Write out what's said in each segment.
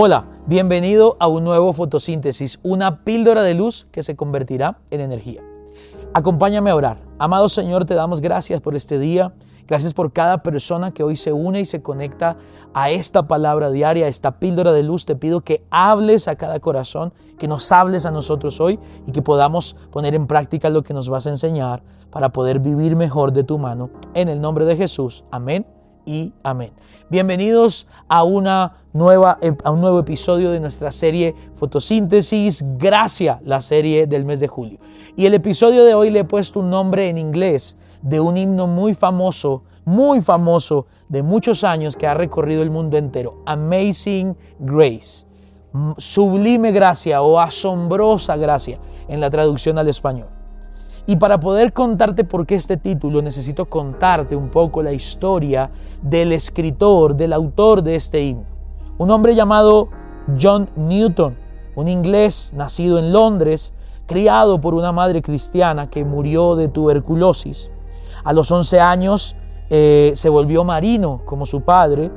Hola, bienvenido a un nuevo fotosíntesis, una píldora de luz que se convertirá en energía. Acompáñame a orar. Amado Señor, te damos gracias por este día. Gracias por cada persona que hoy se une y se conecta a esta palabra diaria, a esta píldora de luz. Te pido que hables a cada corazón, que nos hables a nosotros hoy y que podamos poner en práctica lo que nos vas a enseñar para poder vivir mejor de tu mano. En el nombre de Jesús. Amén y amén. Bienvenidos a, una nueva, a un nuevo episodio de nuestra serie Fotosíntesis Gracia, la serie del mes de julio. Y el episodio de hoy le he puesto un nombre en inglés de un himno muy famoso, muy famoso de muchos años que ha recorrido el mundo entero, Amazing Grace. Sublime gracia o asombrosa gracia en la traducción al español. Y para poder contarte por qué este título, necesito contarte un poco la historia del escritor, del autor de este himno. Un hombre llamado John Newton, un inglés nacido en Londres, criado por una madre cristiana que murió de tuberculosis. A los 11 años eh, se volvió marino como su padre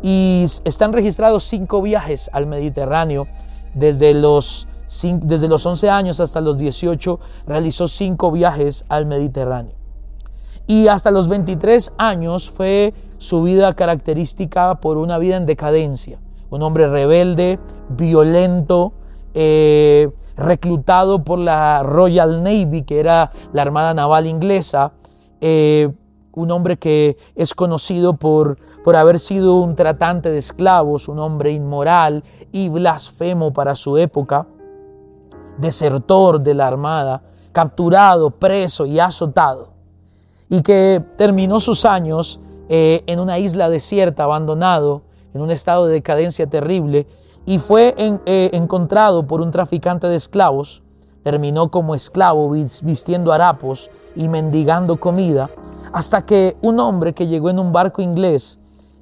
y están registrados cinco viajes al Mediterráneo desde los desde los 11 años hasta los 18 realizó cinco viajes al Mediterráneo. Y hasta los 23 años fue su vida característica por una vida en decadencia. Un hombre rebelde, violento, eh, reclutado por la Royal Navy, que era la Armada Naval inglesa. Eh, un hombre que es conocido por, por haber sido un tratante de esclavos, un hombre inmoral y blasfemo para su época desertor de la armada, capturado, preso y azotado, y que terminó sus años eh, en una isla desierta, abandonado, en un estado de decadencia terrible, y fue eh, encontrado por un traficante de esclavos, terminó como esclavo vistiendo harapos y mendigando comida, hasta que un hombre que llegó en un barco inglés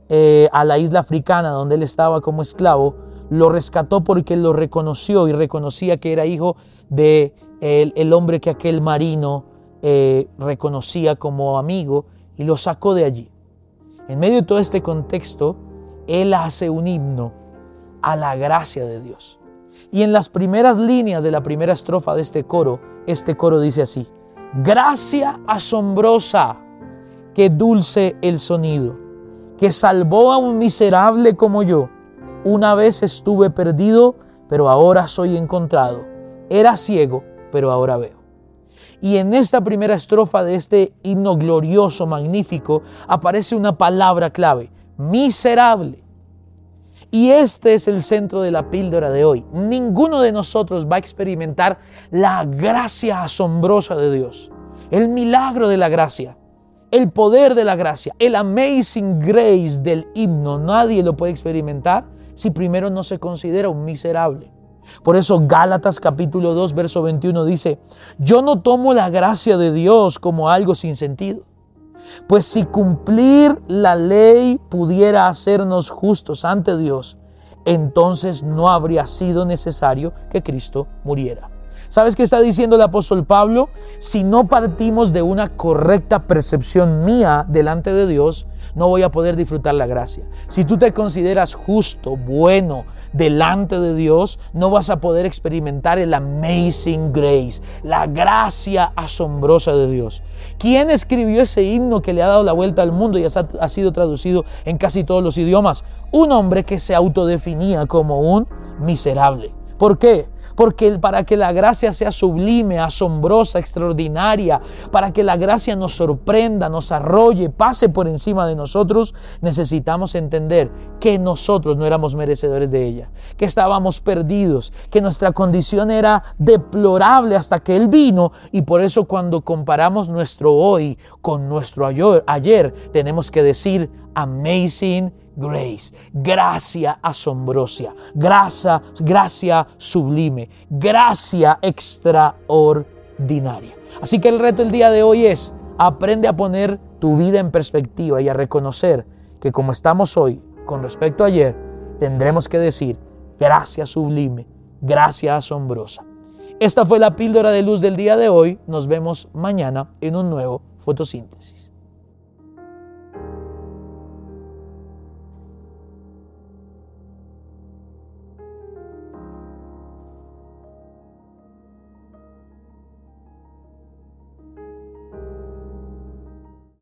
eh, a la isla africana donde él estaba como esclavo, lo rescató porque lo reconoció y reconocía que era hijo de el, hombre que aquel marino eh, reconocía como amigo y lo sacó de allí. En medio de todo este contexto, él hace un himno a la gracia de Dios. Y en las primeras líneas de la primera estrofa de este coro, este coro dice así, gracia asombrosa, que dulce el sonido, que salvó a un miserable como yo una vez estuve perdido, pero ahora soy encontrado. Era ciego, pero ahora veo. Y en esta primera estrofa de este himno glorioso, magnífico, aparece una palabra clave, miserable. Y este es el centro de la píldora de hoy. Ninguno de nosotros va a experimentar la gracia asombrosa de Dios, el milagro de la gracia, el poder de la gracia, el amazing grace del himno. Nadie lo puede experimentar si primero no se considera un miserable. Por eso Gálatas capítulo 2 verso 21 dice, yo no tomo la gracia de Dios como algo sin sentido. Pues si cumplir la ley pudiera hacernos justos ante Dios, entonces no habría sido necesario que Cristo muriera. ¿Sabes qué está diciendo el apóstol Pablo? Si no partimos de una correcta percepción mía delante de Dios, no voy a poder disfrutar la gracia. Si tú te consideras justo, bueno, delante de Dios, no vas a poder experimentar el amazing grace, la gracia asombrosa de Dios. ¿Quién escribió ese himno que le ha dado la vuelta al mundo y ha sido traducido en casi todos los idiomas? Un hombre que se autodefinía como un miserable. ¿Por qué? Porque para que la gracia sea sublime, asombrosa, extraordinaria, para que la gracia nos sorprenda, nos arrolle, pase por encima de nosotros, necesitamos entender que nosotros no éramos merecedores de ella, que estábamos perdidos, que nuestra condición era deplorable hasta que Él vino y por eso cuando comparamos nuestro hoy con nuestro ayer, ayer tenemos que decir amazing grace, gracia asombrosa, gracia, gracia sublime, gracia extraordinaria. Así que el reto el día de hoy es, aprende a poner tu vida en perspectiva y a reconocer que como estamos hoy con respecto a ayer, tendremos que decir gracia sublime, gracia asombrosa. Esta fue la píldora de luz del día de hoy. Nos vemos mañana en un nuevo fotosíntesis.